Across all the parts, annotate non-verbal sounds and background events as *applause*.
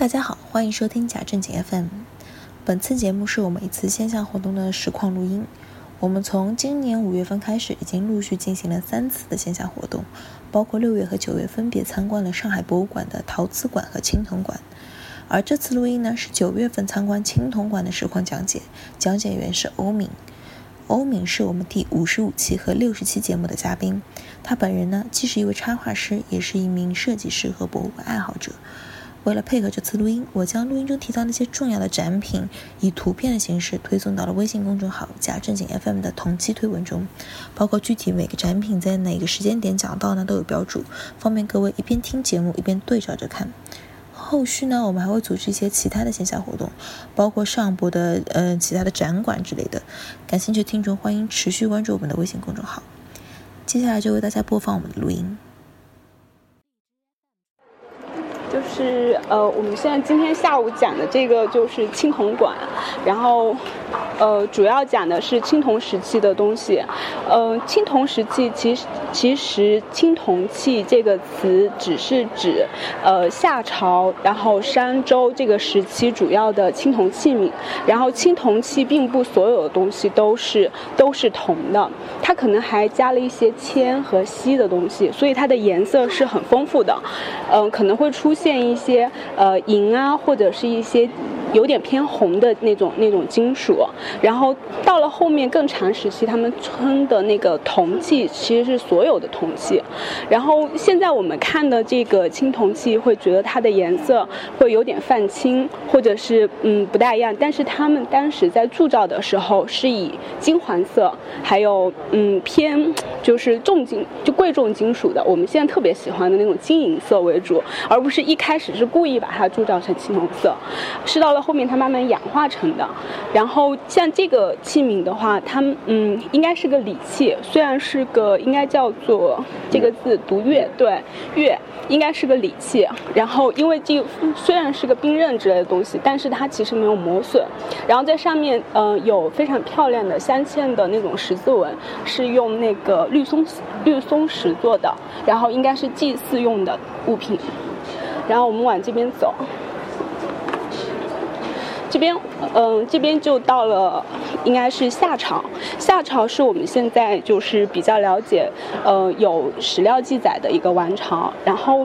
大家好，欢迎收听假正经 FM。本次节目是我们一次线下活动的实况录音。我们从今年五月份开始，已经陆续进行了三次的线下活动，包括六月和九月分别参观了上海博物馆的陶瓷馆和青铜馆。而这次录音呢，是九月份参观青铜馆的实况讲解，讲解员是欧敏。欧敏是我们第五十五期和六十期节目的嘉宾。他本人呢，既是一位插画师，也是一名设计师和博物馆爱好者。为了配合这次录音，我将录音中提到那些重要的展品以图片的形式推送到了微信公众号“假正经 FM” 的同期推文中，包括具体每个展品在哪个时间点讲到呢，都有标注，方便各位一边听节目一边对照着看。后续呢，我们还会组织一些其他的线下活动，包括上博的呃其他的展馆之类的。感兴趣听众欢迎持续关注我们的微信公众号。接下来就为大家播放我们的录音。就是呃，我们现在今天下午讲的这个就是青铜馆，然后。呃，主要讲的是青铜时期的东西。呃，青铜时期其实其实青铜器这个词只是指呃夏朝，然后商周这个时期主要的青铜器皿。然后青铜器并不所有的东西都是都是铜的，它可能还加了一些铅和锡的东西，所以它的颜色是很丰富的。嗯，可能会出现一些呃银啊，或者是一些。有点偏红的那种那种金属，然后到了后面更长时期，他们称的那个铜器其实是所有的铜器。然后现在我们看的这个青铜器，会觉得它的颜色会有点泛青，或者是嗯不大一样。但是他们当时在铸造的时候是以金黄色，还有嗯偏就是重金就贵重金属的，我们现在特别喜欢的那种金银色为主，而不是一开始是故意把它铸造成青铜色，是到了。后面它慢慢氧化成的，然后像这个器皿的话，它嗯应该是个礼器，虽然是个应该叫做这个字读月对月，应该是个礼器。然后因为这虽然是个兵刃之类的东西，但是它其实没有磨损。然后在上面嗯有非常漂亮的镶嵌的那种十字纹，是用那个绿松绿松石做的，然后应该是祭祀用的物品。然后我们往这边走。这边，嗯，这边就到了，应该是夏朝。夏朝是我们现在就是比较了解，呃，有史料记载的一个王朝。然后，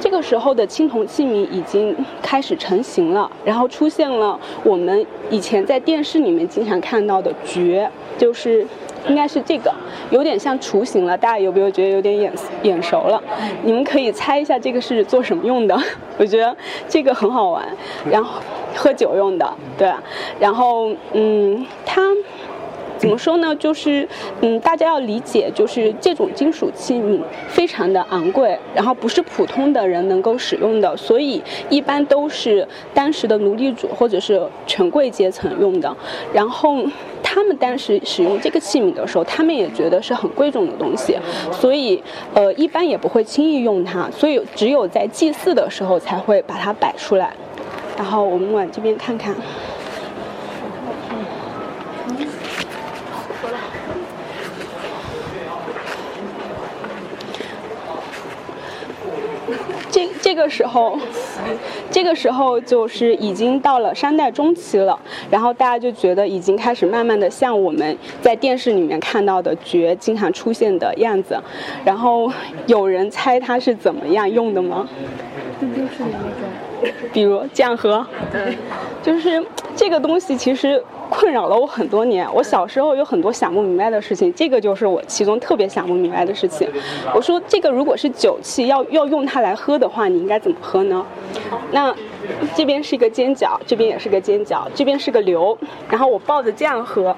这个时候的青铜器皿已经开始成型了，然后出现了我们以前在电视里面经常看到的爵，就是应该是这个，有点像雏形了。大家有没有觉得有点眼眼熟了？你们可以猜一下这个是做什么用的？*laughs* 我觉得这个很好玩。然后。喝酒用的，对，然后嗯，它怎么说呢？就是嗯，大家要理解，就是这种金属器皿非常的昂贵，然后不是普通的人能够使用的，所以一般都是当时的奴隶主或者是权贵阶层用的。然后他们当时使用这个器皿的时候，他们也觉得是很贵重的东西，所以呃，一般也不会轻易用它，所以只有在祭祀的时候才会把它摆出来。然后我们往这边看看，这这这个时候，*laughs* 这个时候就是已经到了商代中期了，然后大家就觉得已经开始慢慢的像我们在电视里面看到的爵经常出现的样子，然后有人猜它是怎么样用的吗？这就是那种。比如这样喝，对，就是这个东西其实困扰了我很多年。我小时候有很多想不明白的事情，这个就是我其中特别想不明白的事情。我说这个如果是酒器，要要用它来喝的话，你应该怎么喝呢？那这边是一个尖角，这边也是个尖角，这边是个流，然后我抱着这样喝。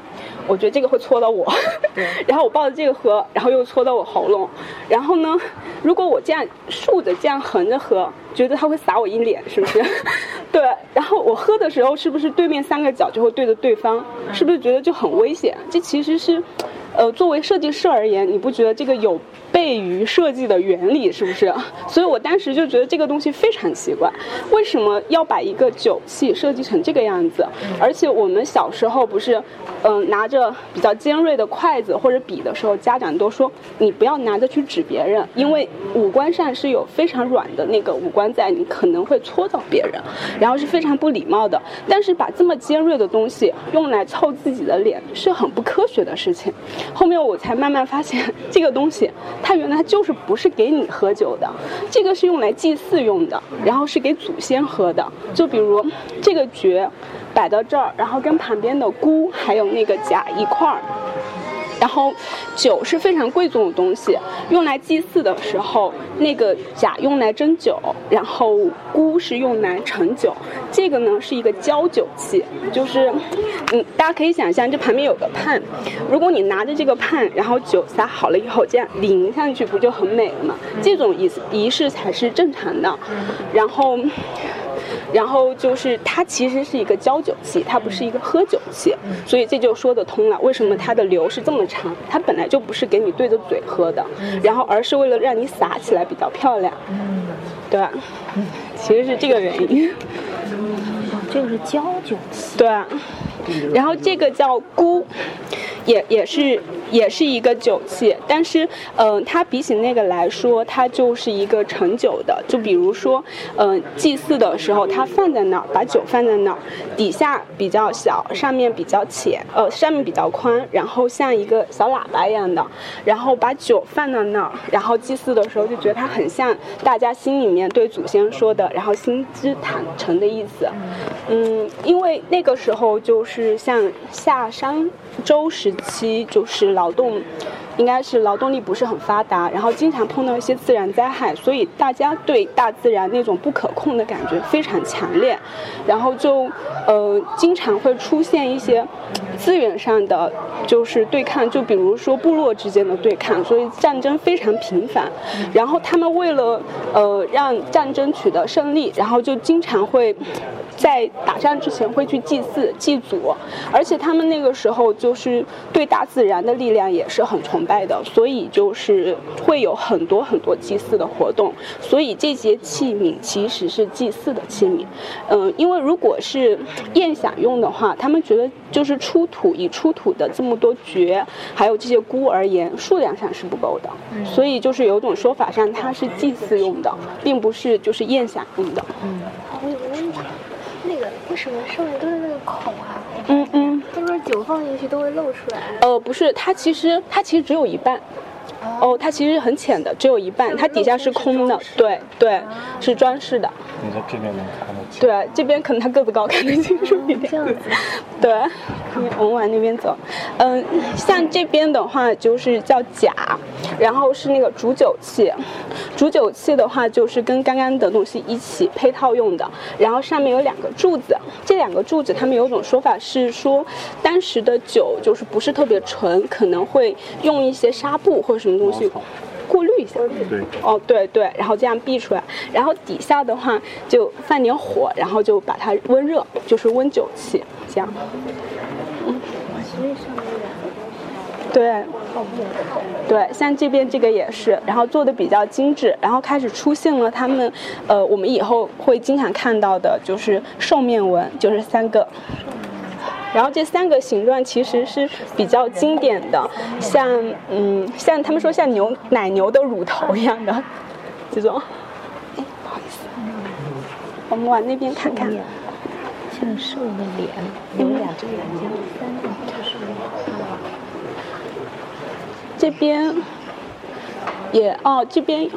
我觉得这个会戳到我，*laughs* 然后我抱着这个喝，然后又戳到我喉咙，然后呢，如果我这样竖着这样横着喝，觉得它会洒我一脸，是不是？*laughs* 对，然后我喝的时候，是不是对面三个角就会对着对方？是不是觉得就很危险？这其实是。呃，作为设计师而言，你不觉得这个有悖于设计的原理是不是？所以我当时就觉得这个东西非常奇怪，为什么要把一个酒器设计成这个样子？而且我们小时候不是，嗯，拿着比较尖锐的筷子或者笔的时候，家长都说你不要拿着去指别人，因为五官上是有非常软的那个五官在，你可能会戳到别人，然后是非常不礼貌的。但是把这么尖锐的东西用来凑自己的脸，是很不科学的事情。后面我才慢慢发现，*laughs* 这个东西它原来就是不是给你喝酒的，这个是用来祭祀用的，然后是给祖先喝的。就比如这个爵摆到这儿，然后跟旁边的菇还有那个甲一块儿。然后，酒是非常贵重的东西，用来祭祀的时候，那个甲用来斟酒，然后菇是用来盛酒。这个呢是一个浇酒器，就是，嗯，大家可以想象，这旁边有个判，如果你拿着这个判，然后酒洒好了以后，这样淋上去，不就很美了吗？这种仪仪式才是正常的。然后。然后就是它其实是一个浇酒器，它不是一个喝酒器，所以这就说得通了。为什么它的流是这么长？它本来就不是给你对着嘴喝的，然后而是为了让你洒起来比较漂亮，对吧？其实是这个原因。这个是浇酒器。对。然后这个叫菇，也也是也是一个酒器，但是嗯，它比起那个来说，它就是一个盛酒的。就比如说，嗯，祭祀的时候，它放在那儿，把酒放在那儿，底下比较小，上面比较浅，呃，上面比较宽，然后像一个小喇叭一样的，然后把酒放到那儿，然后祭祀的时候就觉得它很像大家心里面对祖先说的，然后心之坦诚的意思。嗯，因为那个时候就是。像夏商周时期，就是劳动，应该是劳动力不是很发达，然后经常碰到一些自然灾害，所以大家对大自然那种不可控的感觉非常强烈，然后就呃经常会出现一些资源上的就是对抗，就比如说部落之间的对抗，所以战争非常频繁，然后他们为了呃让战争取得胜利，然后就经常会。在打仗之前会去祭祀祭祖，而且他们那个时候就是对大自然的力量也是很崇拜的，所以就是会有很多很多祭祀的活动。所以这些器皿其实是祭祀的器皿，嗯，因为如果是宴享用的话，他们觉得就是出土以出土的这么多爵还有这些菇而言，数量上是不够的，所以就是有种说法上它是祭祀用的，并不是就是宴享用的。嗯，我有个问题。那个为什么上面都是那个孔啊？嗯嗯，都是酒放进去都会漏出来。呃，不是，它其实它其实只有一半。哦，它其实很浅的，只有一半，它底下是空的。对对，是装饰的。你在这边能看得清？对，这边可能他个子高，看得清楚一点。*laughs* 对，我们往那边走。嗯，像这边的话就是叫甲，然后是那个煮酒器。煮酒器的话就是跟刚刚的东西一起配套用的，然后上面有两个柱子。这两个柱子，他们有种说法是说，当时的酒就是不是特别纯，可能会用一些纱布或者什么东西。过滤一下，对，哦，对对，然后这样避出来，然后底下的话就放点火，然后就把它温热，就是温酒器，这样。嗯，对，对，像这边这个也是，然后做的比较精致，然后开始出现了他们，呃，我们以后会经常看到的就是兽面纹，就是三个。然后这三个形状其实是比较经典的，像嗯，像他们说像牛奶牛的乳头一样的这种。哎，不好意思，我们往那边看看。像兽的脸，有两只眼睛，三个就是这边也哦，这边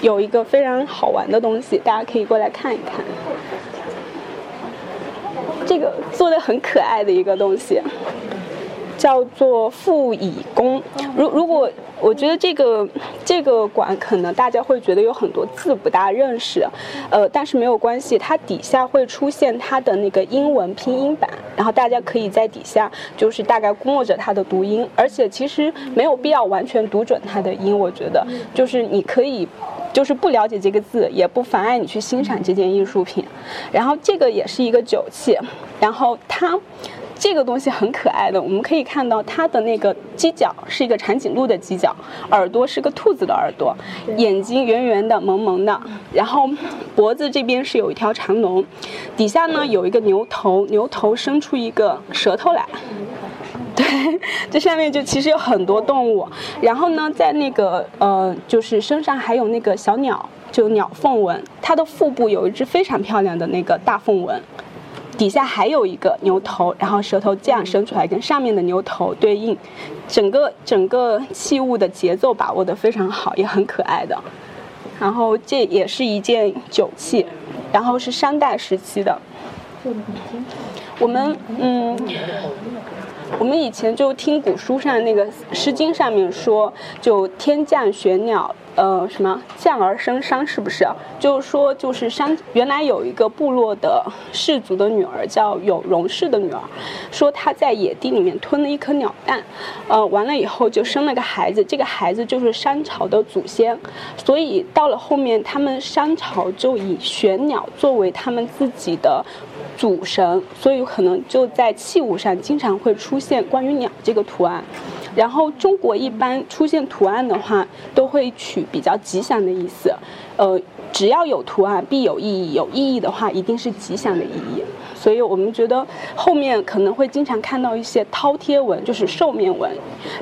有一个非常好玩的东西，大家可以过来看一看。这个做的很可爱的一个东西，叫做复乙弓。如如果我觉得这个这个馆可能大家会觉得有很多字不大认识，呃，但是没有关系，它底下会出现它的那个英文拼音版，然后大家可以在底下就是大概估摸着它的读音，而且其实没有必要完全读准它的音，我觉得就是你可以。就是不了解这个字，也不妨碍你去欣赏这件艺术品。然后这个也是一个酒器，然后它这个东西很可爱的，我们可以看到它的那个犄角是一个长颈鹿的犄角，耳朵是个兔子的耳朵，眼睛圆圆的、萌萌的，然后脖子这边是有一条长龙，底下呢有一个牛头，牛头伸出一个舌头来。对，*laughs* 这上面就其实有很多动物，然后呢，在那个呃，就是身上还有那个小鸟，就鸟凤纹，它的腹部有一只非常漂亮的那个大凤纹。底下还有一个牛头，然后舌头这样伸出来，跟上面的牛头对应，整个整个器物的节奏把握的非常好，也很可爱的。然后这也是一件酒器，然后是商代时期的。我们嗯。我们以前就听古书上那个《诗经》上面说，就天降玄鸟，呃，什么降而生商，是不是？就是说，就是商原来有一个部落的氏族的女儿叫有容氏的女儿，说她在野地里面吞了一颗鸟蛋，呃，完了以后就生了个孩子，这个孩子就是商朝的祖先，所以到了后面，他们商朝就以玄鸟作为他们自己的。主神，所以可能就在器物上经常会出现关于鸟这个图案。然后中国一般出现图案的话，都会取比较吉祥的意思。呃，只要有图案，必有意义。有意义的话，一定是吉祥的意义。所以我们觉得后面可能会经常看到一些饕餮纹，就是兽面纹。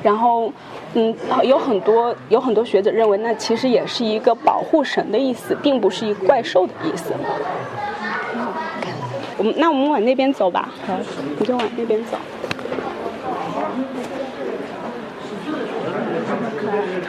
然后，嗯，有很多有很多学者认为，那其实也是一个保护神的意思，并不是一怪兽的意思。我们那我们往那边走吧，好，你就往那边走。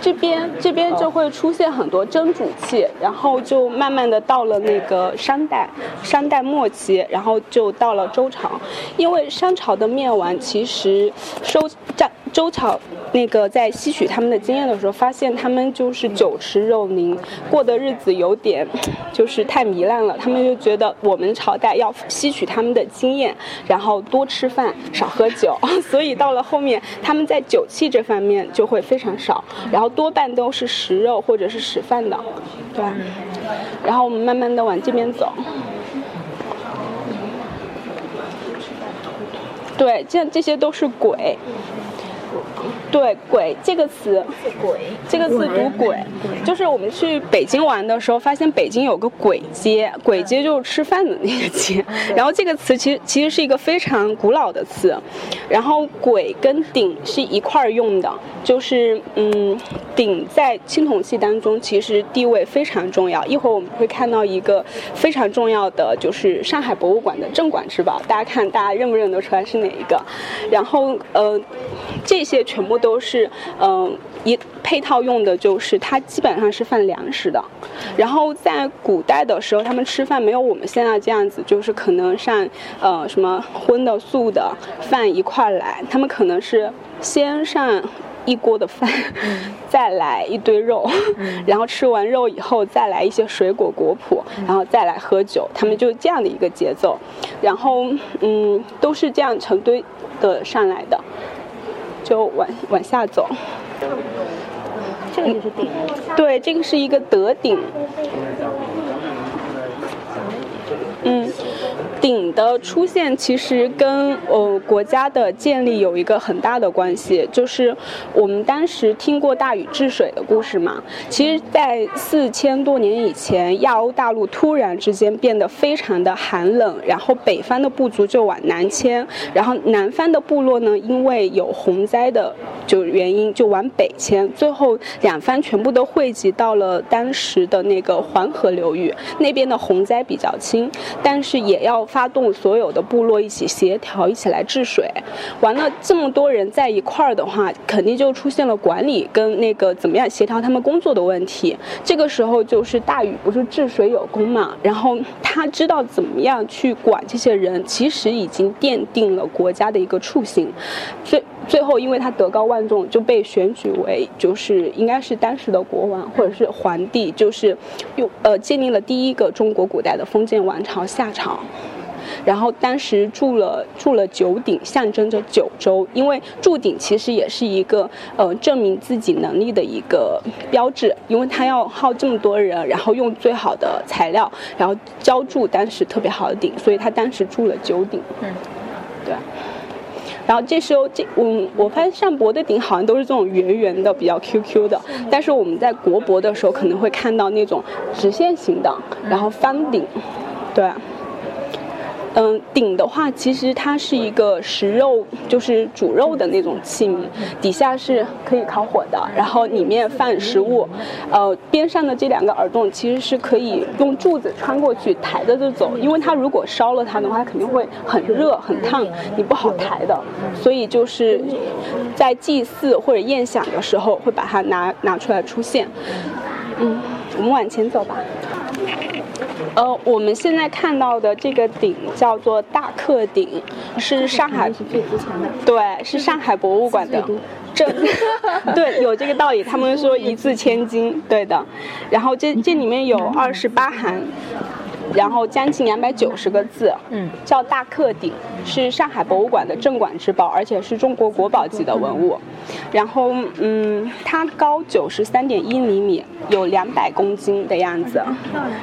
这边这边就会出现很多蒸煮器，然后就慢慢的到了那个商代，商代末期，然后就到了周朝，因为商朝的灭亡其实收占。周朝那个在吸取他们的经验的时候，发现他们就是酒池肉林，过的日子有点就是太糜烂了。他们就觉得我们朝代要吸取他们的经验，然后多吃饭 *laughs* 少喝酒。所以到了后面，他们在酒器这方面就会非常少，然后多半都是食肉或者是食饭的，对。然后我们慢慢的往这边走。对，这这些都是鬼。对“鬼”这个词，鬼这个词读“鬼”，就是我们去北京玩的时候，发现北京有个鬼街，鬼街就是吃饭的那个街。然后这个词其实其实是一个非常古老的词，然后“鬼”跟“鼎”是一块儿用的，就是嗯，鼎在青铜器当中其实地位非常重要。一会儿我们会看到一个非常重要的，就是上海博物馆的镇馆之宝，大家看大家认不认得出来是哪一个？然后呃，这些全部。都是嗯，一配套用的，就是它基本上是放粮食的。然后在古代的时候，他们吃饭没有我们现在这样子，就是可能上呃什么荤的素的饭一块来，他们可能是先上一锅的饭，*laughs* 再来一堆肉，*laughs* 然后吃完肉以后再来一些水果果脯，然后再来喝酒，他们就这样的一个节奏。然后嗯，都是这样成堆的上来的。就往往下走，这个就是顶。对，这个是一个德顶。嗯。鼎的出现其实跟呃国家的建立有一个很大的关系，就是我们当时听过大禹治水的故事嘛。其实，在四千多年以前，亚欧大陆突然之间变得非常的寒冷，然后北方的部族就往南迁，然后南方的部落呢，因为有洪灾的就原因，就往北迁，最后两方全部都汇集到了当时的那个黄河流域，那边的洪灾比较轻，但是也要。发动所有的部落一起协调，一起来治水。完了，这么多人在一块儿的话，肯定就出现了管理跟那个怎么样协调他们工作的问题。这个时候就是大禹不是治水有功嘛，然后他知道怎么样去管这些人，其实已经奠定了国家的一个雏形。最最后，因为他德高望重，就被选举为就是应该是当时的国王或者是皇帝，就是用呃建立了第一个中国古代的封建王朝夏朝。然后当时筑了筑了九鼎，象征着九州。因为筑鼎其实也是一个呃证明自己能力的一个标志，因为他要耗这么多人，然后用最好的材料，然后浇筑当时特别好的鼎，所以他当时筑了九鼎。嗯，对。然后这时候这我，我发现上博的顶好像都是这种圆圆的，比较 Q Q 的，但是我们在国博的时候可能会看到那种直线型的，然后方顶，对。嗯，鼎的话，其实它是一个食肉，就是煮肉的那种器皿，底下是可以烤火的，然后里面放食物。呃，边上的这两个耳洞其实是可以用柱子穿过去抬着就走，因为它如果烧了它的话，它肯定会很热很烫，你不好抬的。所以就是在祭祀或者宴享的时候会把它拿拿出来出现。嗯，我们往前走吧。呃，我们现在看到的这个鼎叫做大克鼎，是上海是最值钱的，对，是上海博物馆的。这对有这个道理，他们说一字千金，对的。然后这这里面有二十八行。然后将近两百九十个字，嗯，叫大克鼎，是上海博物馆的镇馆之宝，而且是中国国宝级的文物。然后，嗯，它高九十三点一厘米，有两百公斤的样子。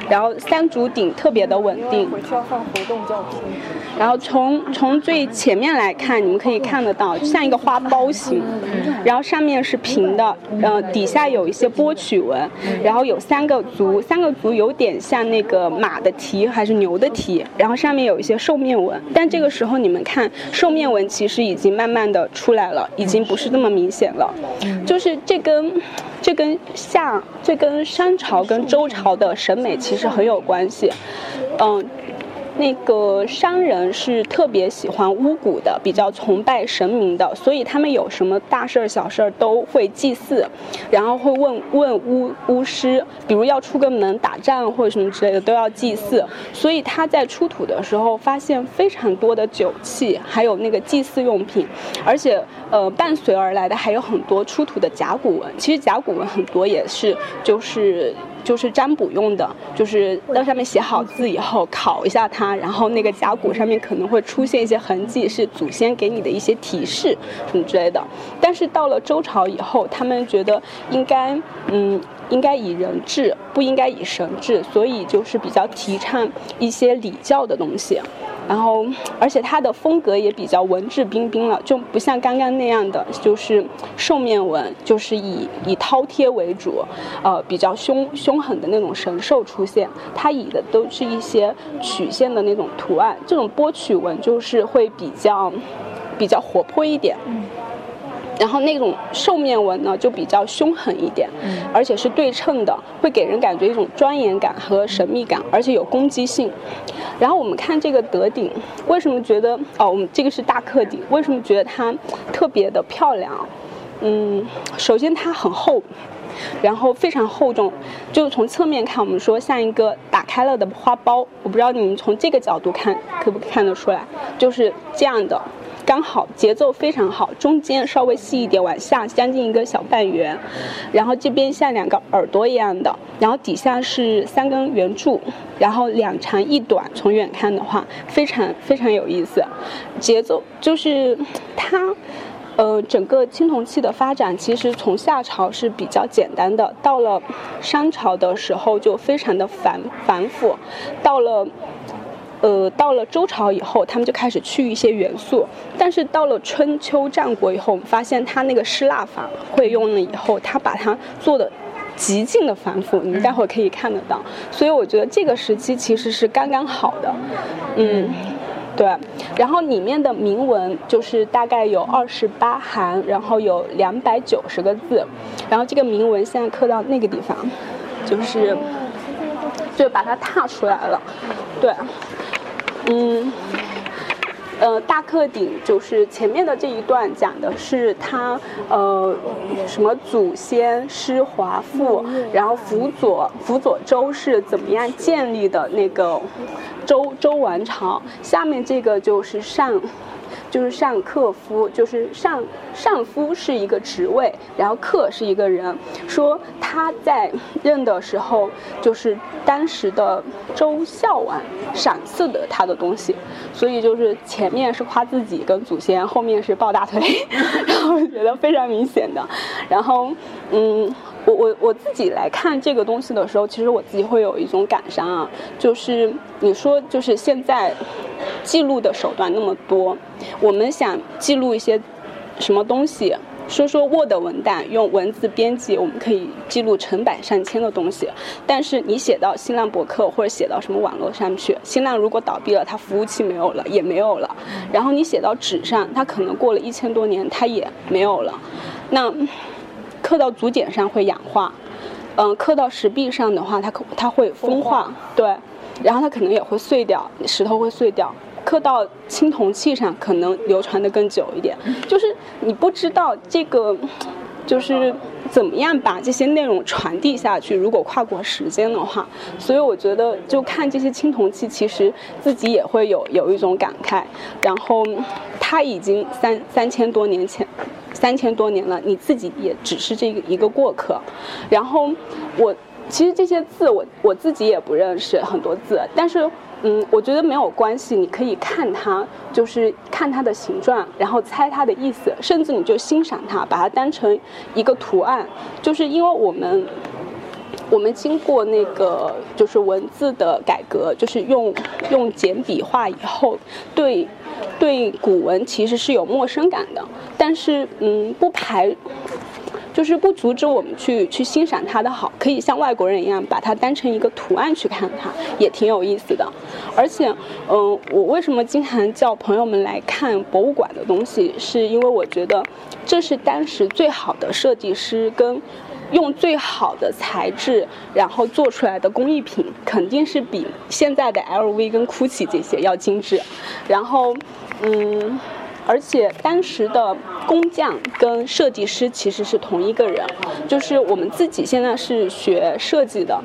然后三足鼎特别的稳定。需要放活动照片。然后从从最前面来看，你们可以看得到，像一个花苞形。然后上面是平的，呃，底下有一些波曲纹。然后有三个足，三个足有点像那个马的。蹄还是牛的蹄，然后上面有一些兽面纹，但这个时候你们看兽面纹其实已经慢慢的出来了，已经不是那么明显了，就是这跟这跟夏这跟商朝跟周朝的审美其实很有关系，嗯。那个商人是特别喜欢巫蛊的，比较崇拜神明的，所以他们有什么大事儿、小事儿都会祭祀，然后会问问巫巫师，比如要出个门、打仗或者什么之类的都要祭祀。所以他在出土的时候发现非常多的酒器，还有那个祭祀用品，而且呃伴随而来的还有很多出土的甲骨文。其实甲骨文很多也是就是。就是占卜用的，就是在上面写好字以后烤一下它，然后那个甲骨上面可能会出现一些痕迹，是祖先给你的一些提示什么之类的。但是到了周朝以后，他们觉得应该，嗯，应该以人治，不应该以神治，所以就是比较提倡一些礼教的东西。然后，而且它的风格也比较文质彬彬了，就不像刚刚那样的，就是兽面纹，就是以以饕餮为主，呃，比较凶凶狠的那种神兽出现。它以的都是一些曲线的那种图案，这种波曲纹就是会比较比较活泼一点。然后那种兽面纹呢，就比较凶狠一点，而且是对称的，会给人感觉一种庄严感和神秘感，而且有攻击性。然后我们看这个德鼎，为什么觉得哦，我们这个是大克鼎，为什么觉得它特别的漂亮？嗯，首先它很厚，然后非常厚重，就从侧面看，我们说像一个打开了的花苞。我不知道你们从这个角度看可不可以看得出来，就是这样的。刚好节奏非常好，中间稍微细一点，往下将近一个小半圆，然后这边像两个耳朵一样的，然后底下是三根圆柱，然后两长一短，从远看的话非常非常有意思。节奏就是它，呃，整个青铜器的发展其实从夏朝是比较简单的，到了商朝的时候就非常的繁繁复，到了。呃，到了周朝以后，他们就开始去一些元素，但是到了春秋战国以后，我们发现他那个失蜡法会用了以后，他把它做的极尽的繁复，你们待会儿可以看得到。所以我觉得这个时期其实是刚刚好的，嗯，对。然后里面的铭文就是大概有二十八行，然后有两百九十个字，然后这个铭文现在刻到那个地方，就是就把它踏出来了，对。嗯，呃，大克鼎就是前面的这一段讲的是他呃什么祖先师华父，然后辅佐辅佐周是怎么样建立的那个周周王朝，下面这个就是上。就是上客夫，就是上上夫是一个职位，然后客是一个人。说他在任的时候，就是当时的周孝王赏赐的他的东西，所以就是前面是夸自己跟祖先，后面是抱大腿，*laughs* 然后觉得非常明显的。然后，嗯。我我我自己来看这个东西的时候，其实我自己会有一种感伤啊，就是你说就是现在记录的手段那么多，我们想记录一些什么东西。说说 Word 文档用文字编辑，我们可以记录成百上千的东西。但是你写到新浪博客或者写到什么网络上去，新浪如果倒闭了，它服务器没有了，也没有了。然后你写到纸上，它可能过了一千多年，它也没有了。那刻到竹简上会氧化，嗯，刻到石壁上的话，它可它会风化，对，然后它可能也会碎掉，石头会碎掉。刻到青铜器上，可能流传的更久一点。就是你不知道这个，就是怎么样把这些内容传递下去。如果跨过时间的话，所以我觉得就看这些青铜器，其实自己也会有有一种感慨。然后，它已经三三千多年前，三千多年了，你自己也只是这个一个过客。然后我其实这些字，我我自己也不认识很多字，但是。嗯，我觉得没有关系，你可以看它，就是看它的形状，然后猜它的意思，甚至你就欣赏它，把它当成一个图案。就是因为我们，我们经过那个就是文字的改革，就是用用简笔画以后，对对古文其实是有陌生感的，但是嗯，不排。就是不阻止我们去去欣赏它的好，可以像外国人一样把它当成一个图案去看它，也挺有意思的。而且，嗯，我为什么经常叫朋友们来看博物馆的东西，是因为我觉得这是当时最好的设计师跟用最好的材质，然后做出来的工艺品，肯定是比现在的 LV 跟 GUCCI 这些要精致。然后，嗯。而且当时的工匠跟设计师其实是同一个人，就是我们自己现在是学设计的，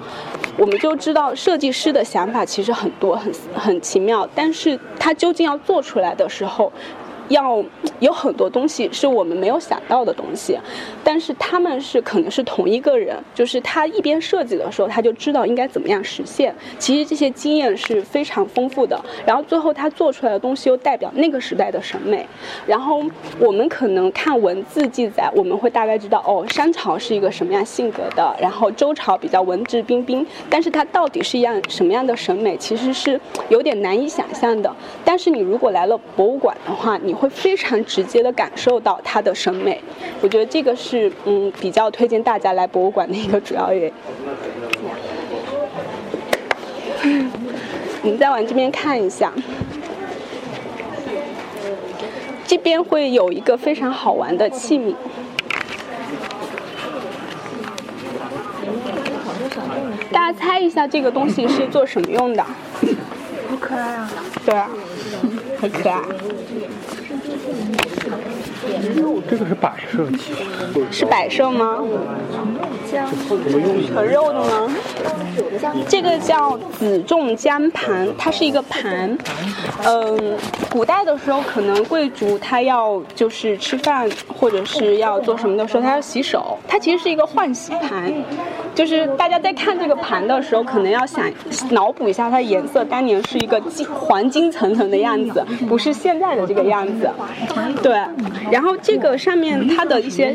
我们就知道设计师的想法其实很多很很奇妙，但是他究竟要做出来的时候。要有很多东西是我们没有想到的东西，但是他们是可能是同一个人，就是他一边设计的时候，他就知道应该怎么样实现。其实这些经验是非常丰富的，然后最后他做出来的东西又代表那个时代的审美。然后我们可能看文字记载，我们会大概知道哦，商朝是一个什么样性格的，然后周朝比较文质彬彬，但是它到底是一样什么样的审美，其实是有点难以想象的。但是你如果来了博物馆的话，你。会非常直接的感受到它的审美，我觉得这个是嗯比较推荐大家来博物馆的一个主要原因。我们再往这边看一下，这边会有一个非常好玩的器皿，大家猜一下这个东西是做什么用的？好可爱啊！对啊，很可爱。这个是摆设，是摆设吗？纯肉的吗？这个叫子仲江盘，它是一个盘。嗯，古代的时候，可能贵族他要就是吃饭或者是要做什么的时候，他要洗手。它其实是一个换洗盘，就是大家在看这个盘的时候，可能要想脑补一下它的颜色，当年是一个金黄金层层的样子，不是现在的这个样子。对，然后这个上面它的一些。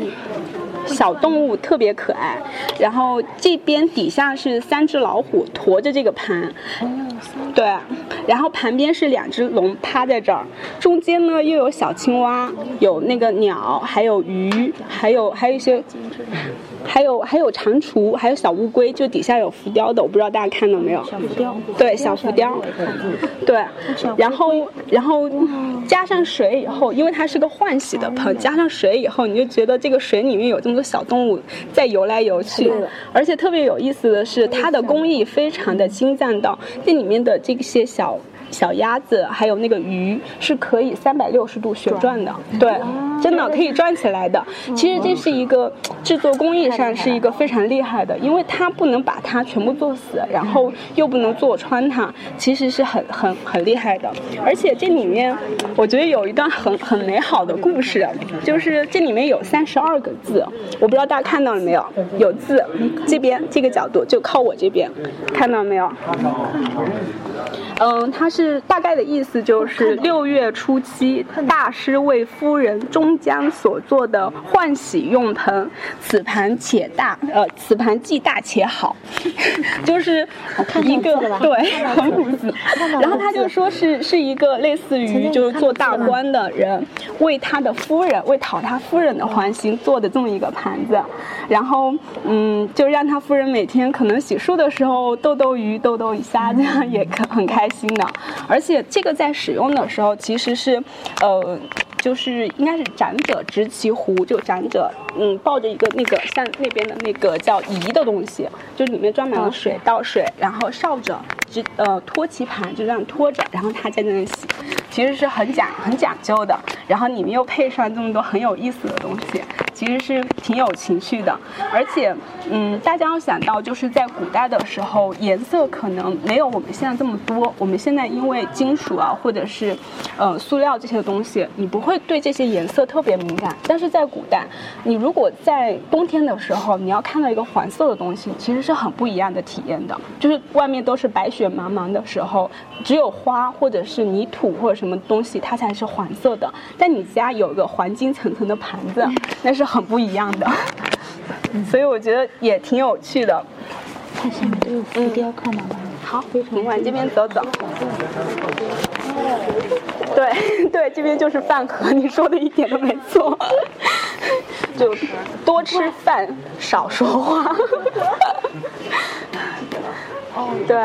小动物特别可爱，然后这边底下是三只老虎驮着这个盘，对，然后旁边是两只龙趴在这儿，中间呢又有小青蛙，有那个鸟，还有鱼，还有还有一些。还有还有蟾蜍，还有小乌龟，就底下有浮雕的，我不知道大家看到没有？小浮雕。对，小浮雕。对，然后然后加上水以后，因为它是个换洗的盆，加上水以后，你就觉得这个水里面有这么多小动物在游来游去。而且特别有意思的是，它的工艺非常的精湛到这里面的这些小。小鸭子还有那个鱼是可以三百六十度旋转的，对，真的可以转起来的。其实这是一个制作工艺上是一个非常厉害的，因为它不能把它全部做死，然后又不能做穿它，其实是很很很厉害的。而且这里面我觉得有一段很很美好的故事，就是这里面有三十二个字，我不知道大家看到了没有？有字，这边这个角度就靠我这边，看到没有？嗯，它是大概的意思就是六月初七，大师为夫人终将所做的换洗用盆，此盘且大，呃，此盘既大且好，*laughs* 就是一个对，很朴素。然后他就说是是一个类似于就是做大官的人为他的夫人为讨他夫人的欢心做的这么一个盘子，然后嗯，就让他夫人每天可能洗漱的时候逗逗鱼、逗逗一下，这样也可很开心的。而且这个在使用的时候其实是，呃。就是应该是长者执其壶，就长者嗯抱着一个那个像那边的那个叫仪的东西，就里面装满了水倒水，然后烧着，直呃托其盘就这样托着，然后他在那里洗，其实是很讲很讲究的。然后里面又配上这么多很有意思的东西，其实是挺有情趣的。而且嗯，大家要想到就是在古代的时候，颜色可能没有我们现在这么多。我们现在因为金属啊或者是呃塑料这些东西，你不会。对这些颜色特别敏感，但是在古代，你如果在冬天的时候，你要看到一个黄色的东西，其实是很不一样的体验的。就是外面都是白雪茫茫的时候，只有花或者是泥土或者什么东西，它才是黄色的。但你家有个黄金层层的盘子，那是很不一样的。所以我觉得也挺有趣的。看下面都有浮雕，看到吗？好，我们往这边走走。对 *laughs* 对，这边就是饭盒，你说的一点都没错。就多吃饭，少说话。哦，对。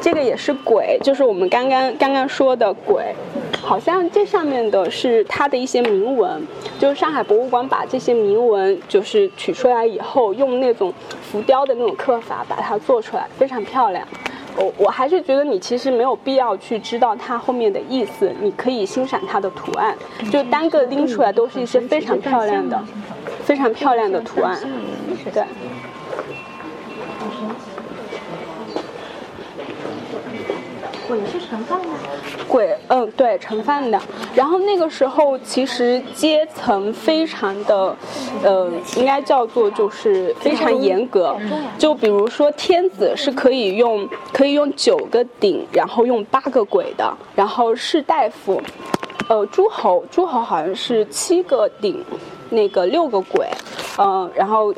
这个也是鬼，就是我们刚刚刚刚说的鬼。好像这上面的是它的一些铭文，就是上海博物馆把这些铭文就是取出来以后，用那种浮雕的那种刻法把它做出来，非常漂亮。我我还是觉得你其实没有必要去知道它后面的意思，你可以欣赏它的图案，就单个拎出来都是一些非常漂亮的、非常漂亮的图案，对。鬼是盛饭的，鬼，嗯，对，盛饭的。然后那个时候其实阶层非常的，呃，应该叫做就是非常严格。就比如说天子是可以用可以用九个鼎，然后用八个鬼的。然后士大夫，呃，诸侯诸侯好像是七个鼎，那个六个鬼，嗯，然后。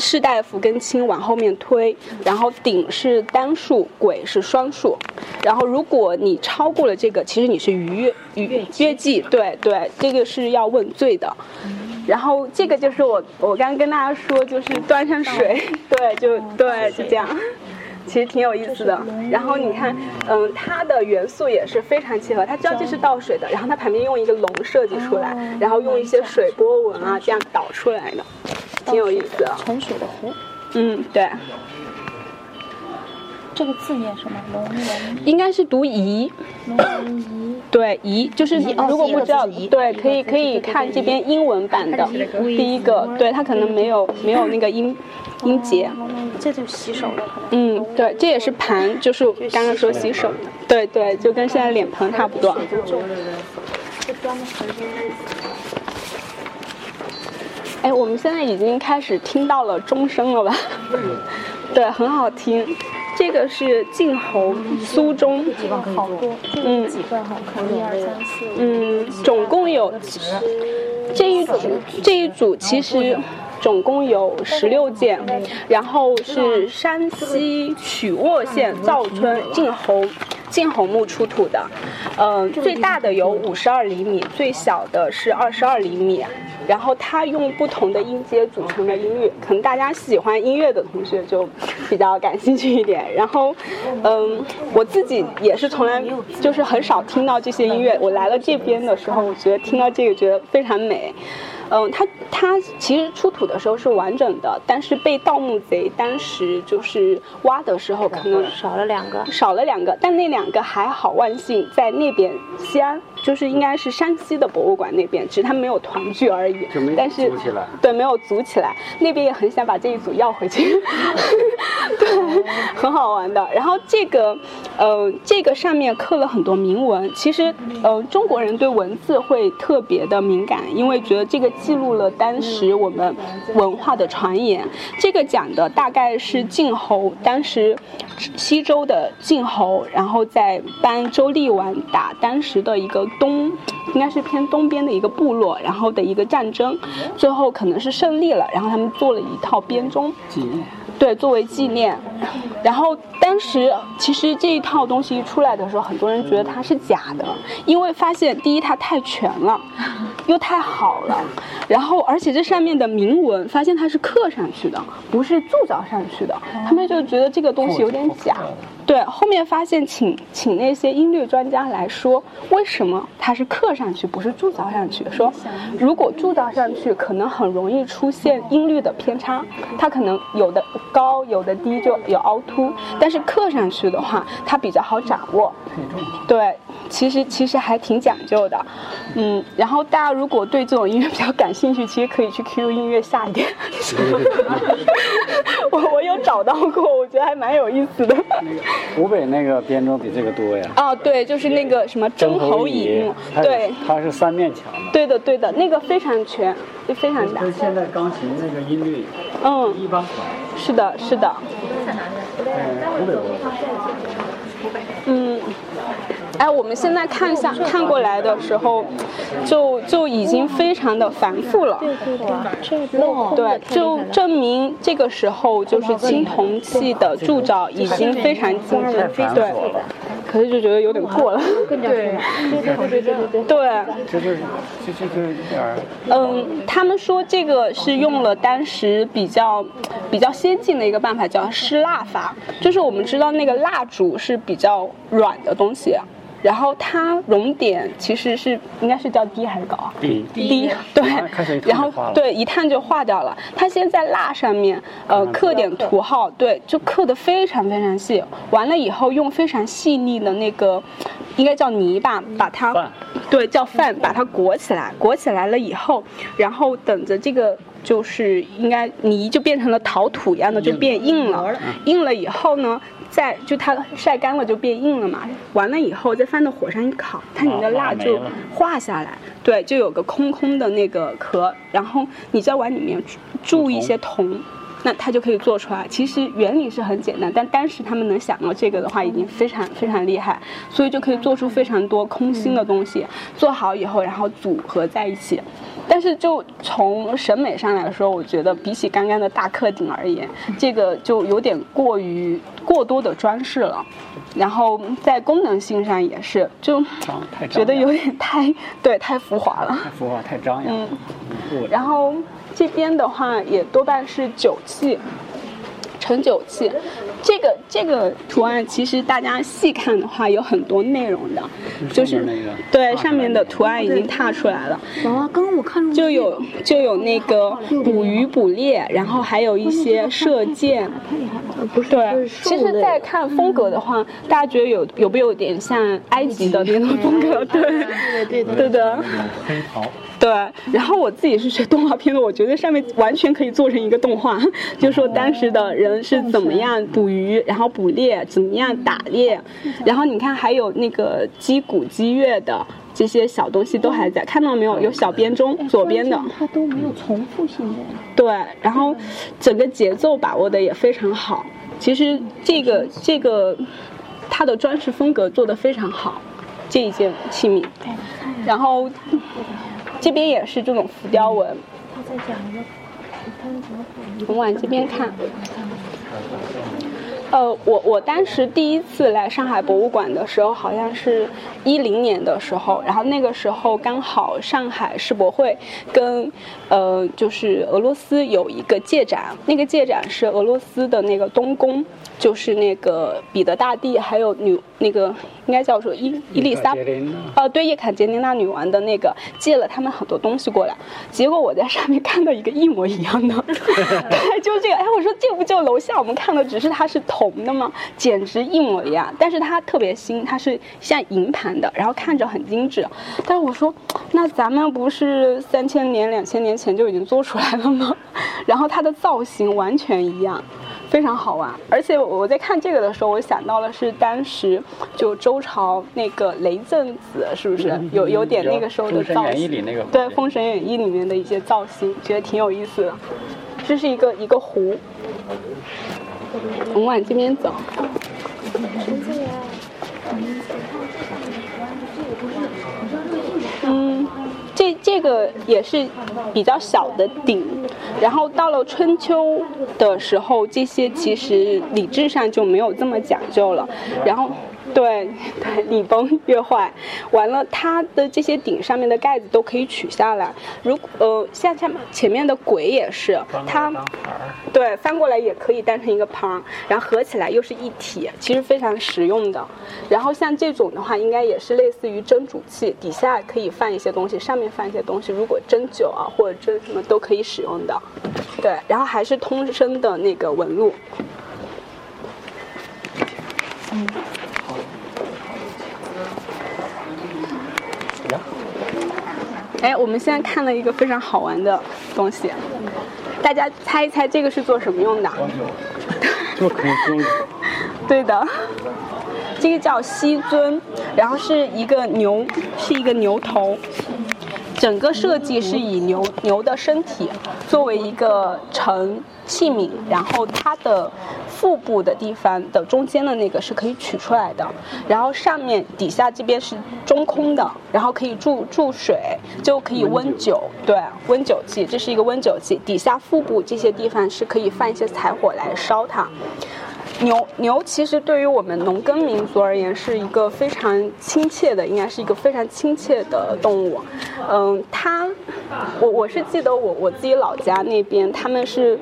士大夫跟亲往后面推，然后鼎是单数，鬼是双数，然后如果你超过了这个，其实你是逾越逾越纪，对对，这个是要问罪的。然后这个就是我我刚刚跟大家说，就是端上水，*laughs* 对，就对，就这样，其实挺有意思的。然后你看，嗯，它的元素也是非常契合，它知道这是倒水的，然后它旁边用一个龙设计出来，然后用一些水波纹啊这样导出来的。挺有意思，盛水的湖。嗯，对。这个字念什么？龙龙。应该是读仪。龙仪。对，仪就是如果不知道，对，可以可以看这边英文版的第一个，对，它可能没有没有那个音音节。这就洗手了。嗯，对，这也是盘，就是刚刚说洗手的。对对，就跟现在脸盆差不多。这端的盆是。哎，我们现在已经开始听到了钟声了吧？对，很好听。这个是晋侯苏钟，好多，嗯，几份哈？一二三四五，嗯，总共有这一组，这一组其实总共有十六件，然后是山西曲沃县赵村晋侯。晋侯墓出土的，嗯，最大的有五十二厘米，最小的是二十二厘米。然后它用不同的音阶组成的音乐，可能大家喜欢音乐的同学就比较感兴趣一点。然后，嗯，我自己也是从来就是很少听到这些音乐。我来了这边的时候，我觉得听到这个觉得非常美。嗯，它它其实出土的时候是完整的，但是被盗墓贼当时就是挖的时候可能少了两个，少了两个，但那两个还好，万幸在那边西安就是应该是山西的博物馆那边，只是他们没有团聚而已。就没但是组起来对，没有组起来。那边也很想把这一组要回去，*laughs* 对，很好玩的。然后这个，呃，这个上面刻了很多铭文。其实，呃，中国人对文字会特别的敏感，因为觉得这个记录了当时我们文化的传言。这个讲的大概是晋侯，当时西周的晋侯，然后在帮周厉王打当时的一个东，应该是偏东边的一个部落，然后的一个战争，最后可能是胜利了，然后他们做了一套编钟。对，作为纪念。然后当时其实这一套东西一出来的时候，很多人觉得它是假的，因为发现第一它太全了，又太好了，然后而且这上面的铭文发现它是刻上去的，不是铸造上去的，他们就觉得这个东西有点假。对，后面发现请请那些音律专家来说，为什么它是刻上去，不是铸造上去？说如果铸造上去，可能很容易出现音律的偏差，它可能有的高，有的低，就有凹凸。但是刻上去的话，它比较好掌握。对，其实其实还挺讲究的，嗯。然后大家如果对这种音乐比较感兴趣，其实可以去 QQ 音乐下一点。*laughs* 我我有找到过，我觉得还蛮有意思的。湖北那个编钟比这个多呀。哦，对，就是那个什么蒸侯乙木，对，它是三面墙的。对的对的，那个非常全，就非常大。跟现在钢琴那个音律嗯，一般款。是的，是的，嗯，湖北。嗯。哎，我们现在看下看过来的时候，就就已经非常的繁复了。对，就证明这个时候就是青铜器的铸造已经非常精致，对。可是就觉得有点过了。*laughs* 对对对对对对。对。这就是这这就是一点儿。嗯，他们说这个是用了当时比较比较先进的一个办法，叫湿蜡法。就是我们知道那个蜡烛是比较软的东西。然后它熔点其实是应该是叫低还是高啊？低低对，然后对一探就化掉了。它先在蜡上面呃刻点图号，对，就刻的非常非常细。完了以后用非常细腻的那个应该叫泥巴，把它对叫饭把它裹起来，裹起来了以后，然后等着这个就是应该泥就变成了陶土一样的，就变硬了。硬了以后呢？再就它晒干了就变硬了嘛，完了以后再放到火上一烤，它里面的蜡就化下来，对，就有个空空的那个壳，然后你再往里面注一些铜，那它就可以做出来。其实原理是很简单，但当时他们能想到这个的话，已经非常非常厉害，所以就可以做出非常多空心的东西。做好以后，然后组合在一起。但是就从审美上来说，我觉得比起刚刚的大客厅而言，这个就有点过于过多的装饰了。然后在功能性上也是，就觉得有点太对太浮华了。太浮华，太张扬。嗯。然后这边的话也多半是酒器，盛酒器。这个这个图案其实大家细看的话有很多内容的，就是对上面的图案已经踏出来了。哇，刚刚我看就有就有那个捕鱼捕猎，然后还有一些射箭。对，其实再看风格的话，大家觉得有有没有点像埃及的那种风格？对对对的。黑袍。对，然后我自己是学动画片的，我觉得上面完全可以做成一个动画，*laughs* 就说当时的人是怎么样捕鱼，然后捕猎，怎么样打猎，然后你看还有那个击鼓击乐的这些小东西都还在，看到没有？有小编钟，左边的。它都没有重复性的。对，然后整个节奏把握的也非常好。其实这个这个它的装饰风格做的非常好，这一件器皿，然后。这边也是这种浮雕纹。他在讲一个，我们往这边看。呃，我我当时第一次来上海博物馆的时候，好像是一零年的时候，然后那个时候刚好上海世博会跟呃就是俄罗斯有一个借展，那个借展是俄罗斯的那个东宫。就是那个彼得大帝，还有女那个应该叫做伊伊丽莎，哦，对，叶卡捷琳娜女王的那个借了他们很多东西过来，结果我在上面看到一个一模一样的 *laughs* *laughs* 就这个，哎，我说这不就楼下我们看的，只是它是铜。红的吗？简直一模一样。但是它特别新，它是像银盘的，然后看着很精致。但是我说，那咱们不是三千年、两千年前就已经做出来了吗？*laughs* 然后它的造型完全一样。非常好玩，而且我在看这个的时候，我想到了是当时就周朝那个雷震子，是不是有有点那个时候的造型？对，《封神演义》里面的一些造型，觉得挺有意思的。这是一个一个湖，我们往这边走。嗯，这这个也是比较小的鼎，然后到了春秋的时候，这些其实理智上就没有这么讲究了，然后。对对，礼崩乐坏，完了，它的这些顶上面的盖子都可以取下来。如呃，像像前面的鬼也是，它对翻过来也可以当成一个盘儿，然后合起来又是一体，其实非常实用的。然后像这种的话，应该也是类似于蒸煮器，底下可以放一些东西，上面放一些东西。如果蒸酒啊或者蒸什么都可以使用的。对，然后还是通身的那个纹路。嗯。哎，我们现在看了一个非常好玩的东西，大家猜一猜这个是做什么用的？*laughs* 做可以 *laughs* 对的，这个叫西尊，然后是一个牛，是一个牛头，整个设计是以牛牛的身体作为一个盛器皿，然后它的。腹部的地方的中间的那个是可以取出来的，然后上面底下这边是中空的，然后可以注注水，就可以温酒，对，温酒器，这是一个温酒器。底下腹部这些地方是可以放一些柴火来烧它。牛牛其实对于我们农耕民族而言是一个非常亲切的，应该是一个非常亲切的动物。嗯，它，我我是记得我我自己老家那边他们是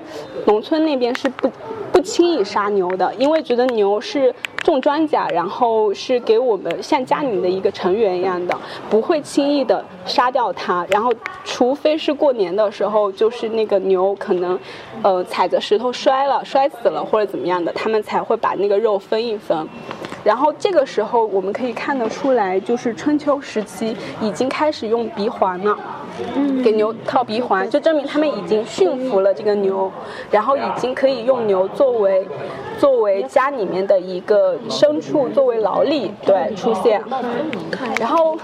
农村那边是不。不轻易杀牛的，因为觉得牛是种庄稼，然后是给我们像家里的一个成员一样的，不会轻易的杀掉它。然后，除非是过年的时候，就是那个牛可能，呃，踩着石头摔了，摔死了或者怎么样的，他们才会把那个肉分一分。然后这个时候我们可以看得出来，就是春秋时期已经开始用鼻环了。嗯给牛套鼻环，就证明他们已经驯服了这个牛，然后已经可以用牛作为作为家里面的一个牲畜，作为劳力对出现。然后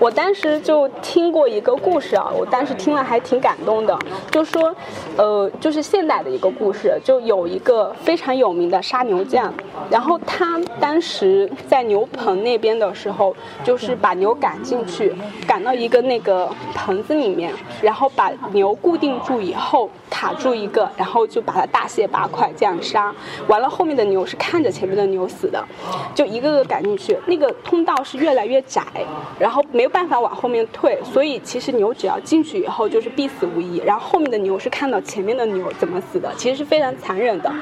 我当时就听过一个故事啊，我当时听了还挺感动的，就说呃，就是现代的一个故事，就有一个非常有名的杀牛匠，然后他当时在牛棚那边的时候，就是把牛赶进去，赶到一个那个。棚子里面，然后把牛固定住以后，卡住一个，然后就把它大卸八块这样杀。完了，后面的牛是看着前面的牛死的，就一个个赶进去。那个通道是越来越窄，然后没有办法往后面退，所以其实牛只要进去以后就是必死无疑。然后后面的牛是看到前面的牛怎么死的，其实是非常残忍的。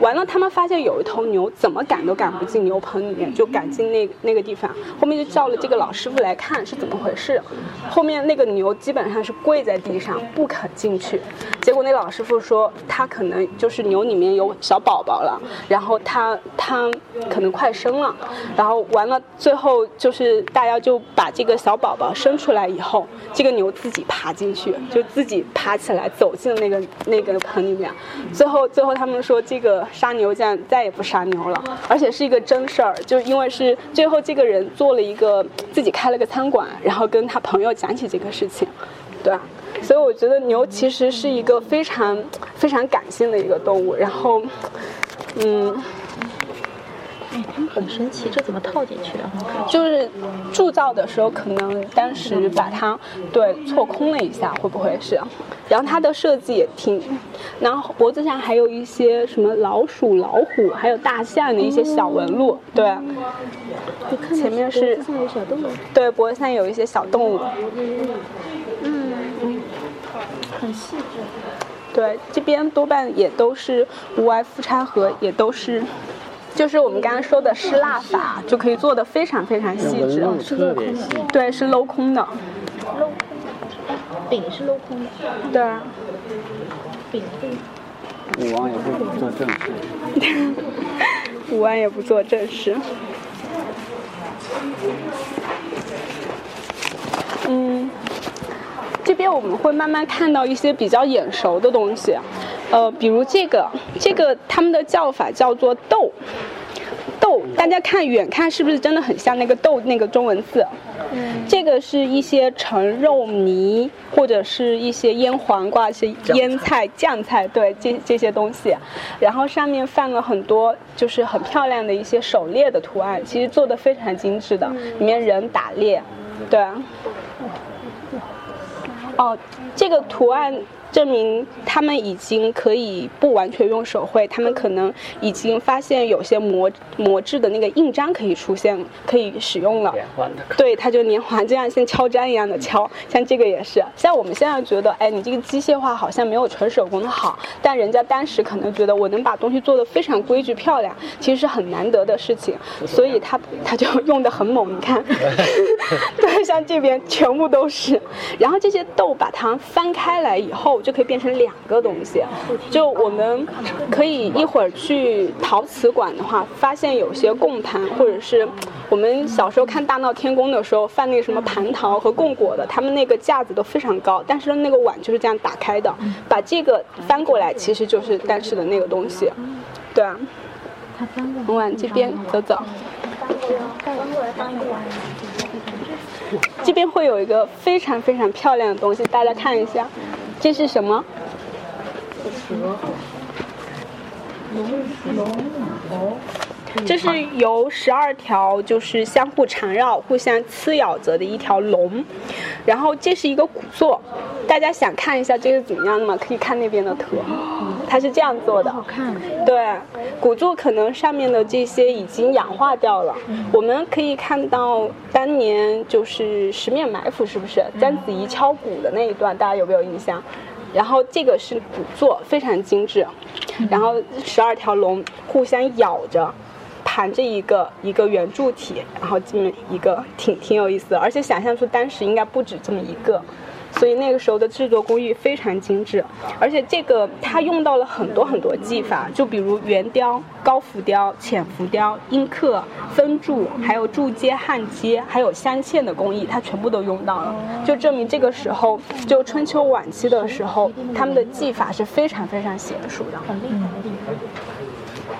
完了，他们发现有一头牛怎么赶都赶不进牛棚里面，就赶进那那个地方。后面就叫了这个老师傅来看是怎么回事。后面那个牛。基本上是跪在地上不肯进去，结果那老老师傅说他可能就是牛里面有小宝宝了，然后他他可能快生了，然后完了最后就是大家就把这个小宝宝生出来以后，这个牛自己爬进去，就自己爬起来走进那个那个盆里面，最后最后他们说这个杀牛匠再也不杀牛了，而且是一个真事儿，就因为是最后这个人做了一个自己开了个餐馆，然后跟他朋友讲起这个事情。对，所以我觉得牛其实是一个非常非常感性的一个动物。然后，嗯，哎，它们很神奇，这怎么套进去的？就是铸造的时候，可能当时把它对错空了一下，会不会是？然后它的设计也挺，然后脖子上还有一些什么老鼠、老虎，还有大象的一些小纹路。对，前面是脖子上有小动物。对，脖子上有一些小动物。很细致。对，这边多半也都是无外夫差和，也都是，就是我们刚刚说的失蜡法，就可以做的非常非常细致。特别细。对，是镂空的。镂空。饼是镂空的，对啊，饼武王也不做正事。武王也不做正事。嗯，这边我们会慢慢看到一些比较眼熟的东西，呃，比如这个，这个他们的叫法叫做豆。豆，大家看远看是不是真的很像那个豆那个中文字？嗯，这个是一些橙肉泥或者是一些腌黄瓜、一些腌菜、酱菜，对，这这些东西，然后上面放了很多就是很漂亮的一些狩猎的图案，其实做的非常精致的，里面人打猎，对。哦，这个图案。证明他们已经可以不完全用手绘，他们可能已经发现有些磨磨制的那个印章可以出现，可以使用了。对，它就连环，这样像敲粘一样的敲。像这个也是，像我们现在觉得，哎，你这个机械化好像没有纯手工的好，但人家当时可能觉得我能把东西做得非常规矩漂亮，其实是很难得的事情，所以他他就用的很猛。你看，*laughs* 对，像这边全部都是。然后这些豆把它翻开来以后。就可以变成两个东西，就我们可以一会儿去陶瓷馆的话，发现有些供盘，或者是我们小时候看《大闹天宫》的时候放那个什么蟠桃和供果的，他们那个架子都非常高，但是那个碗就是这样打开的，把这个翻过来，其实就是当时的那个东西，对啊。我们往这边走走。这边会有一个非常非常漂亮的东西，大家看一下。这是什么？蛇龙龙龙这是由十二条就是相互缠绕、互相撕咬着的一条龙，然后这是一个鼓座，大家想看一下这个怎么样的吗？可以看那边的图，它是这样做的。好看。对，鼓座可能上面的这些已经氧化掉了。我们可以看到当年就是十面埋伏，是不是章子怡敲鼓的那一段？大家有没有印象？然后这个是鼓座，非常精致。然后十二条龙互相咬着。盘着一个一个圆柱体，然后这么一个挺挺有意思，而且想象出当时应该不止这么一个，所以那个时候的制作工艺非常精致，而且这个它用到了很多很多技法，就比如圆雕、高浮雕、浅浮雕、阴刻、分铸，还有铸接、焊接，还有镶嵌的工艺，它全部都用到了，就证明这个时候就春秋晚期的时候，他们的技法是非常非常娴熟的。很厉害的地方。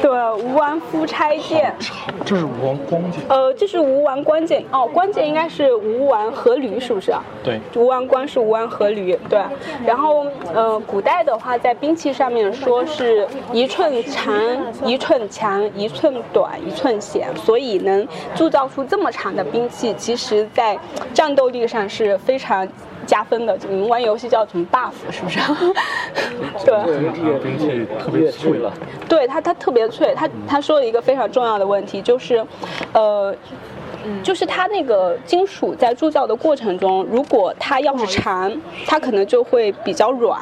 对，吴王夫差剑。这是吴王光剑。呃，这是吴王光剑。哦，光剑应该是吴王阖闾，是不是啊？对。吴王光是吴王阖闾，对。然后，呃，古代的话，在兵器上面说是一寸长，一寸强，一寸短，一寸险，所以能铸造出这么长的兵器，其实在战斗力上是非常。加分的，你们玩游戏叫什么 buff 是不是？*laughs* 对，兵器特别脆了。对它，它特别脆。他他说了一个非常重要的问题，就是，呃。就是它那个金属在铸造的过程中，如果它要是长，它可能就会比较软；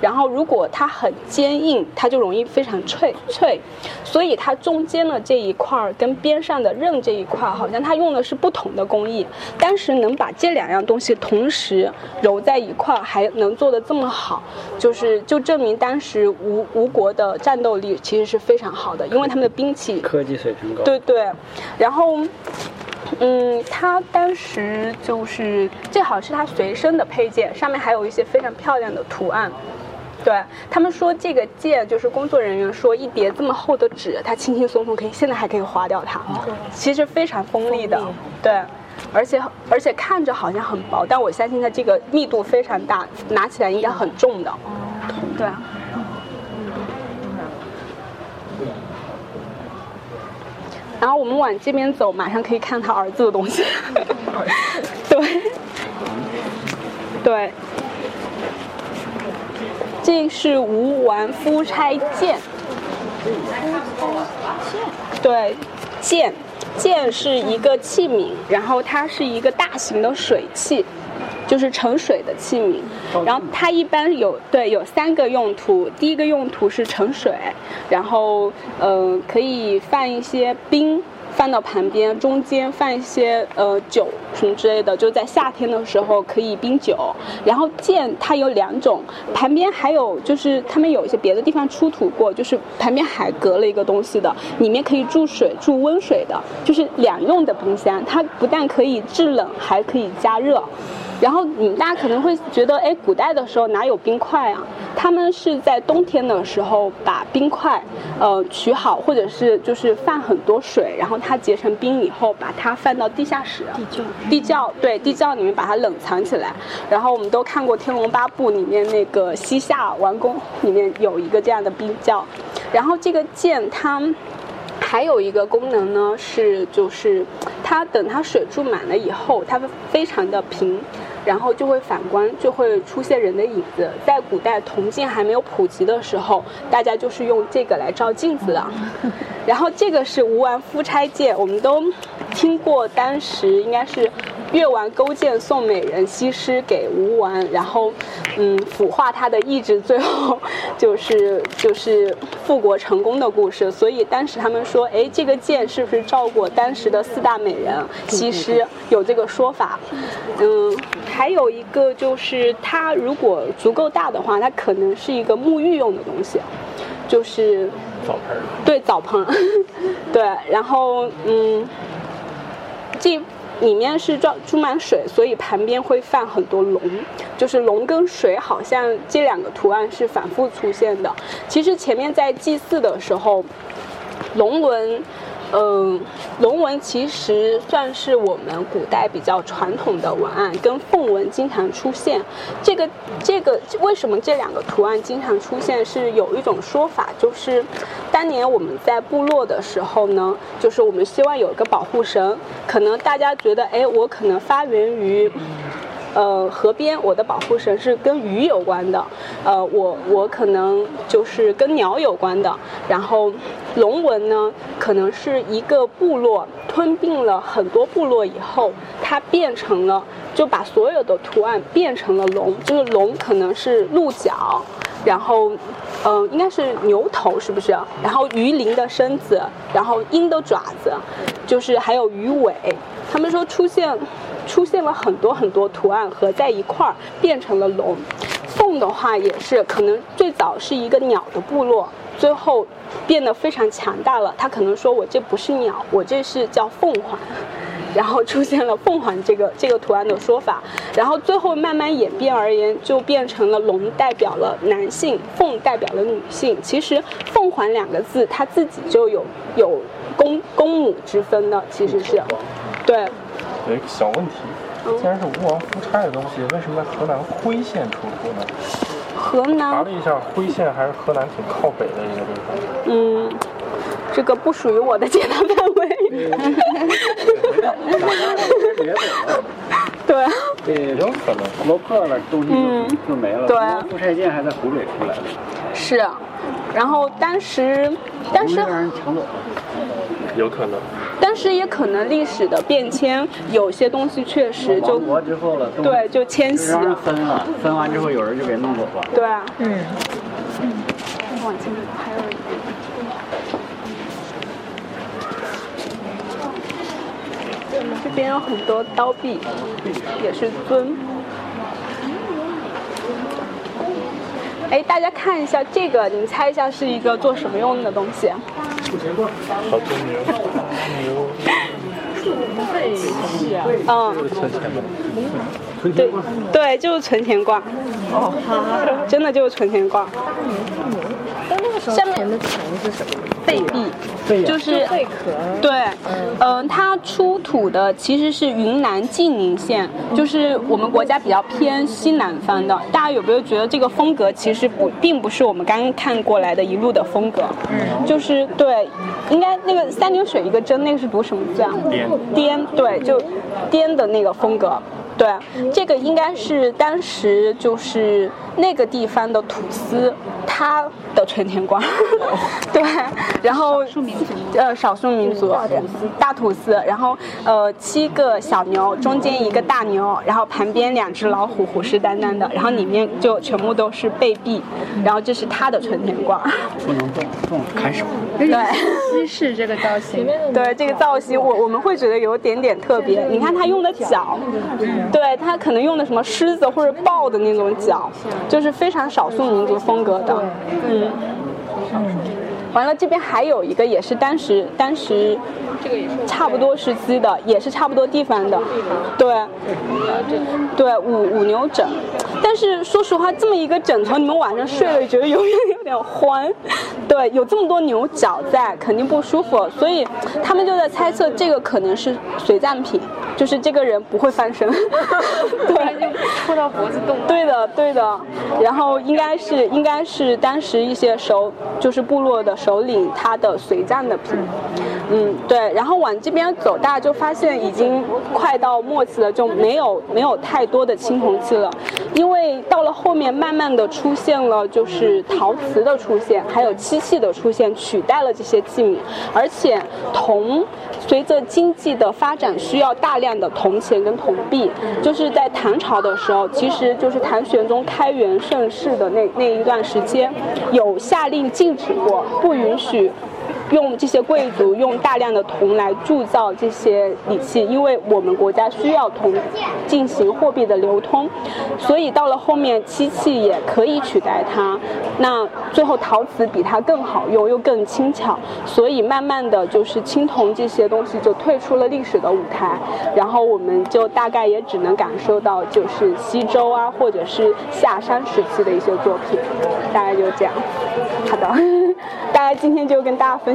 然后如果它很坚硬，它就容易非常脆脆。所以它中间的这一块儿跟边上的刃这一块，好像它用的是不同的工艺。当时能把这两样东西同时揉在一块儿，还能做得这么好，就是就证明当时吴吴国的战斗力其实是非常好的，因为他们的兵器科技水平高。对对，然后。嗯，他当时就是这好像是他随身的配件，上面还有一些非常漂亮的图案。对他们说，这个剑就是工作人员说，一叠这么厚的纸，它轻轻松松可以，现在还可以划掉它，其实非常锋利的。对，而且而且看着好像很薄，但我相信它这个密度非常大，拿起来应该很重的。对。然后我们往这边走，马上可以看他儿子的东西。*laughs* 对，对，这是吴王夫差剑。对，剑，剑是一个器皿，然后它是一个大型的水器。就是盛水的器皿。然后它一般有对有三个用途，第一个用途是盛水，然后呃可以放一些冰。放到旁边，中间放一些呃酒什么之类的，就在夏天的时候可以冰酒。然后剑它有两种，旁边还有就是他们有一些别的地方出土过，就是旁边还隔了一个东西的，里面可以注水、注温水的，就是两用的冰箱。它不但可以制冷，还可以加热。然后你大家可能会觉得，哎，古代的时候哪有冰块啊？他们是在冬天的时候把冰块，呃，取好，或者是就是放很多水，然后它结成冰以后，把它放到地下室，地窖，地窖，对，地窖里面把它冷藏起来。然后我们都看过《天龙八部》里面那个西夏王宫里面有一个这样的冰窖。然后这个剑它还有一个功能呢，是就是它等它水注满了以后，它会非常的平。然后就会反光，就会出现人的影子。在古代铜镜还没有普及的时候，大家就是用这个来照镜子的。然后这个是吴王夫差剑，我们都听过，当时应该是。越王勾践送美人西施给吴王，然后，嗯，腐化他的意志，最后就是 *laughs* 就是复国成功的故事。所以当时他们说，哎，这个剑是不是照过当时的四大美人西施？有这个说法。嗯，还有一个就是它如果足够大的话，它可能是一个沐浴用的东西，就是澡盆。对，澡盆。*laughs* 对，然后嗯，这。里面是装注满水，所以旁边会放很多龙，就是龙跟水好像这两个图案是反复出现的。其实前面在祭祀的时候，龙纹。嗯，龙纹其实算是我们古代比较传统的文案，跟凤纹经常出现。这个这个为什么这两个图案经常出现？是有一种说法，就是当年我们在部落的时候呢，就是我们希望有一个保护神。可能大家觉得，哎，我可能发源于。呃，河边我的保护神是跟鱼有关的，呃，我我可能就是跟鸟有关的。然后龙纹呢，可能是一个部落吞并了很多部落以后，它变成了就把所有的图案变成了龙，就是龙可能是鹿角，然后嗯，应该是牛头是不是？然后鱼鳞的身子，然后鹰的爪子，就是还有鱼尾。他们说出现。出现了很多很多图案合在一块儿，变成了龙。凤的话也是，可能最早是一个鸟的部落，最后变得非常强大了。他可能说我这不是鸟，我这是叫凤凰，*laughs* 然后出现了凤凰这个这个图案的说法。然后最后慢慢演变而言，就变成了龙代表了男性，凤代表了女性。其实凤凰两个字它自己就有有公公母之分的，其实是，对。有一个小问题，既然是吴王夫差的东西，为什么在河南辉县出土呢？河南查了一下，辉县还是河南挺靠北的一个地方。嗯，这个不属于我的解答范围。对。*laughs* 对，有可能落破了，东西就就没了。对。夫差剑还在湖北出来的。是，然后当时，当时。让人抢走了。有可能。但是也可能历史的变迁，有些东西确实就亡国之后了，对，就迁徙了，分了，分完之后有人就给弄走了。对啊，嗯。往前还有。这边有很多刀币，也是尊。哎，大家看一下这个，你们猜一下是一个做什么用的东西？好多牛，牛。嗯。对对，就是存钱罐。哦，真的就是存钱罐。下面的钱是什么？贝币，就是贝壳。对，嗯，它出土的其实是云南晋宁县，就是我们国家比较偏西南方的。大家有没有觉得这个风格其实不，并不是我们刚刚看过来的一路的风格？嗯，就是对，应该那个三点水一个针，那个是读什么字啊？滇。滇，对，就颠的那个风格。对，这个应该是当时就是那个地方的土司他的存钱罐，*laughs* 对，然后少数民族。呃少数民族大土司，然后呃七个小牛，中间一个大牛，然后旁边两只老虎虎视眈眈的，然后里面就全部都是贝币，然后这是他的存钱罐，不能动，动开始。对。西式这个造型，对这个造型，我我们会觉得有点点特别。你看他用的脚，对他可能用的什么狮子或者豹的那种脚，就是非常少数民族风格的。嗯。完了，这边还有一个也是当时当时，这个也是差不多时期的，也是差不多地方的，对，对五五牛枕。但是说实话，这么一个枕头，你们晚上睡了觉得有点有点欢，*laughs* 对，有这么多牛角在，肯定不舒服，所以他们就在猜测这个可能是随葬品，就是这个人不会翻身，*laughs* 对，戳到脖子动。对的，对的。然后应该是应该是当时一些首就是部落的首领他的随葬的品，嗯，对。然后往这边走，大家就发现已经快到末期了，就没有没有太多的青铜器了，因为到了后面慢慢的出现了就是陶瓷的出现，还有漆器的出现，取代了这些器皿，而且铜随着经济的发展需要大量的铜钱跟铜币，就是在唐朝的时候，其实就是唐玄宗开元盛世的那那一段时间，有下令禁止过，不允许。用这些贵族用大量的铜来铸造这些礼器，因为我们国家需要铜进行货币的流通，所以到了后面漆器也可以取代它。那最后陶瓷比它更好用，又更轻巧，所以慢慢的就是青铜这些东西就退出了历史的舞台，然后我们就大概也只能感受到就是西周啊，或者是夏商时期的一些作品，大概就这样。好的，大概今天就跟大家分